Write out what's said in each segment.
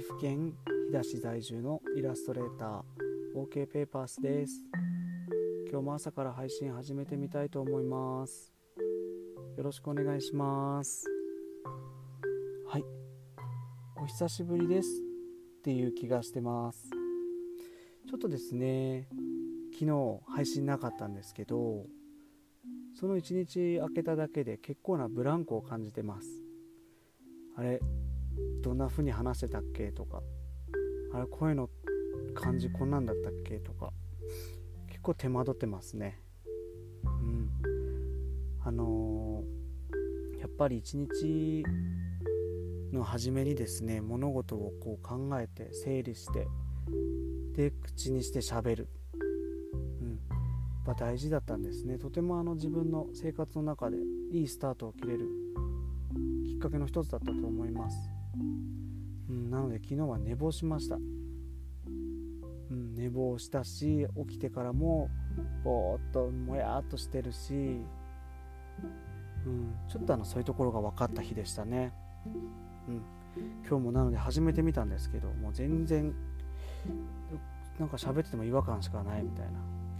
岐阜県飛騨市在住のイラストレーター OK ペーパースです。今日も朝から配信始めてみたいと思います。よろしくお願いします。はい。お久しぶりですっていう気がしてます。ちょっとですね昨日配信なかったんですけどその1日空けただけで結構なブランクを感じてます。あれどんな風に話してたっけとか。あれ声の感じこんなんだったっけとか。結構手間取ってますね。うん。あのー、やっぱり一日の初めにですね物事をこう考えて整理してで口にしてしゃべる。うん。やっぱ大事だったんですね。とてもあの自分の生活の中でいいスタートを切れるきっかけの一つだったと思います。うん、なので昨日は寝坊しました、うん、寝坊したし起きてからもぼーっともやっとしてるし、うん、ちょっとあのそういうところが分かった日でしたね、うん、今日もなので始めてみたんですけどもう全然なんか喋ってても違和感しかないみたいな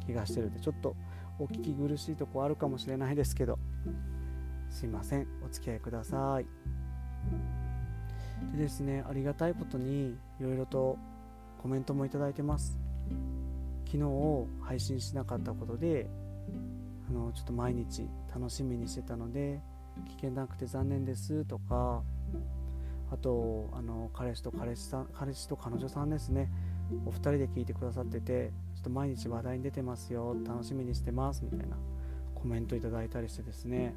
気がしてるんでちょっとお聞き苦しいとこあるかもしれないですけどすいません。お付き合いください。でですねありがたいことにいろいろとコメントもいただいてます。昨日配信しなかったことであのちょっと毎日楽しみにしてたので聞けなくて残念ですとかあとあの彼氏と彼氏さん彼氏と彼女さんですね。お二人で聞いてくださっててちょっと毎日話題に出てますよ楽しみにしてますみたいなコメントいただいたりしてですね、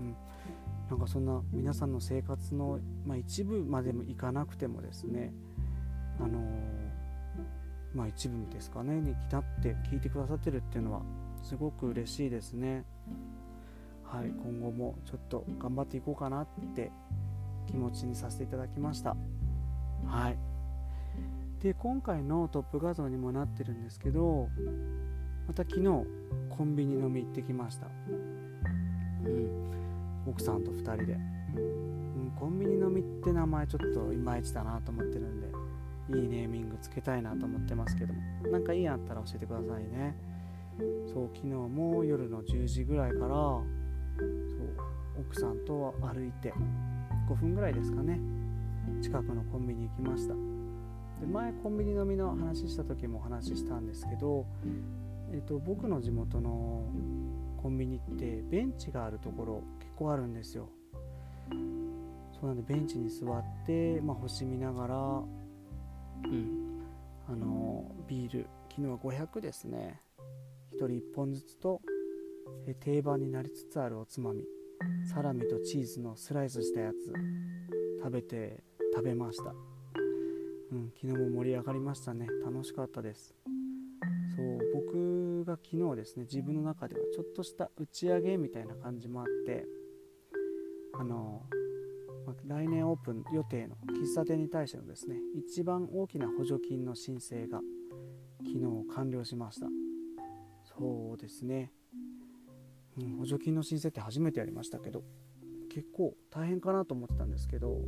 うん、なんかそんな皆さんの生活の、まあ、一部までもいかなくてもですねあのー、まあ一部ですかねに来たって聞いてくださってるっていうのはすごく嬉しいですね。はい今後もちょっと頑張っていこうかなって気持ちにさせていただきました。はい。で今回のトップ画像にもなってるんですけどまた昨日コンビニ飲み行ってきました。うん。奥さんと2人で、うん、コンビニ飲みって名前ちょっといまいちだなと思ってるんでいいネーミングつけたいなと思ってますけども。なんかいいあったら教えてくださいね。そう昨日も夜の10時ぐらいからそう奥さんと歩いて5分ぐらいですかね。近くのコンビニ行きました。で前コンビニ飲みの話した時もお話ししたんですけど、えっと、僕の地元のコンビニってベンチがあるところ結構あるんですよ。そうなんでベンチに座って、まあ、星見ながらうん。あのビール昨日は500ですね。1人1本ずつとえ定番になりつつあるおつまみ。サラミとチーズのスライスしたやつ食べて食べました、うん、昨日も盛り上がりましたね。楽しかったです。そう僕が昨日ですね自分の中ではちょっとした打ち上げみたいな感じもあってあの、ま来年オープン予定の喫茶店に対してのですね一番大きな補助金の申請が昨日完了しました。そうですね、うん、補助金の申請って初めてやりましたけど結構大変かなと思ってたんですけど、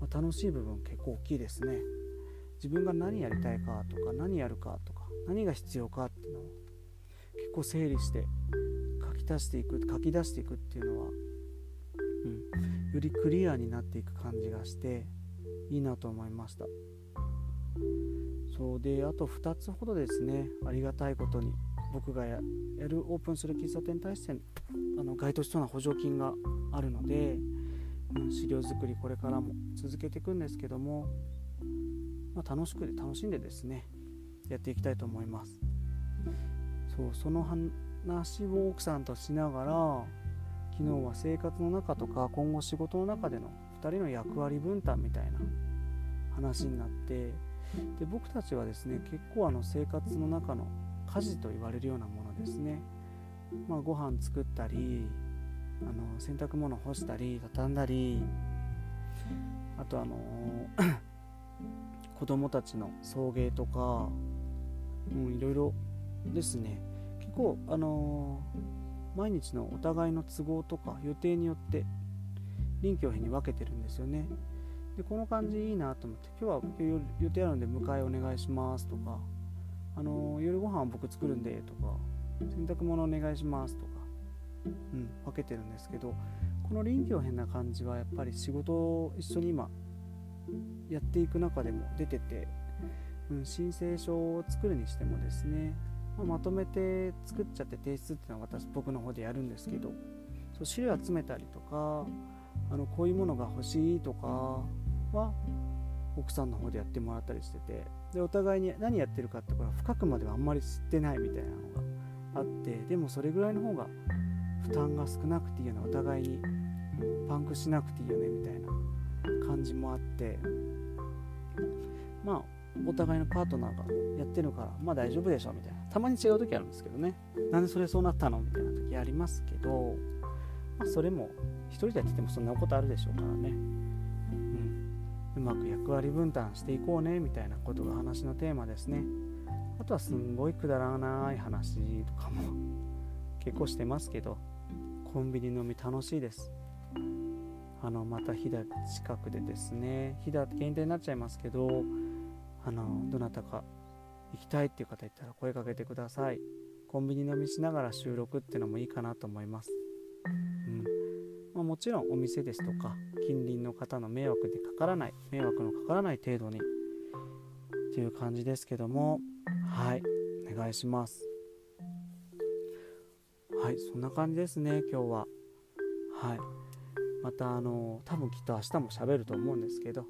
まあ、楽しい部分結構大きいですね。自分が何やりたいかとか何やるかとか何が必要かっていうのを結構整理して書き足していく書き出していくっていうのはうん、よりクリアになっていく感じがしていいなと思いました。そうであと2つほどですねありがたいことに僕がやるオープンする喫茶店に対してあの該当しそうな補助金があるので、うん、資料作りこれからも続けていくんですけども、まあ、楽しく楽しんでですねやっていきたいと思います。そうその話を奥さんとしながら昨日は生活の中とか今後仕事の中での2人の役割分担みたいな話になってで僕たちはですね結構あの生活の中の家事と言われるようなものですね、まあ、ご飯作ったりあの洗濯物干したり畳んだりあとあの 子供たちの送迎とか、いろいろですね。結構あのー毎日のお互いの都合とか予定によって臨機応変に分けてるんですよね。でこの感じいいなと思って今日は予定あるんで迎えお願いしますとかあの夜ご飯僕作るんでとか洗濯物お願いしますとか、うん、分けてるんですけどこの臨機応変な感じはやっぱり仕事を一緒に今やっていく中でも出てて、うん、申請書を作るにしてもですね、まあ、まとめて作っちゃって提出っていうのは私僕の方でやるんですけどそう資料集めたりとかあのこういうものが欲しいとかは奥さんの方でやってもらったりしててでお互いに何やってるかってこれ深くまではあんまり知ってないみたいなのがあってでもそれぐらいの方が負担が少なくていいよねお互いにパンクしなくていいよねみたいな感じもあってまあお互いのパートナーがやってるからまあ大丈夫でしょみたいな。たまに違う時あるんですけどね。なんでそれそうなったのみたいな時ありますけど、まあ、それも一人でやっててもそんなことあるでしょうからね、うん、うまく役割分担していこうねみたいなことが話のテーマですね。あとはすんごいくだらない話とかも結構してますけどコンビニ飲み楽しいです。あのまた飛騨近くでですね飛騨限定になっちゃいますけどあのどなたか行きたいっていう方いたら声かけてください。コンビニ飲みしながら収録っていうのもいいかなと思います、うん。まあ、もちろんお店ですとか近隣の方の迷惑でかからない迷惑のかからない程度にっていう感じですけどもはい。お願いします。はいそんな感じですね今日は。はい。またあの多分きっと明日も喋ると思うんですけど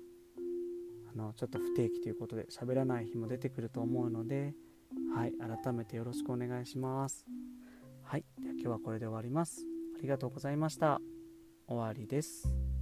あのちょっと不定期ということで喋らない日も出てくると思うのではい改めてよろしくお願いします。はいでは今日はこれで終わります。ありがとうございました。終わりです。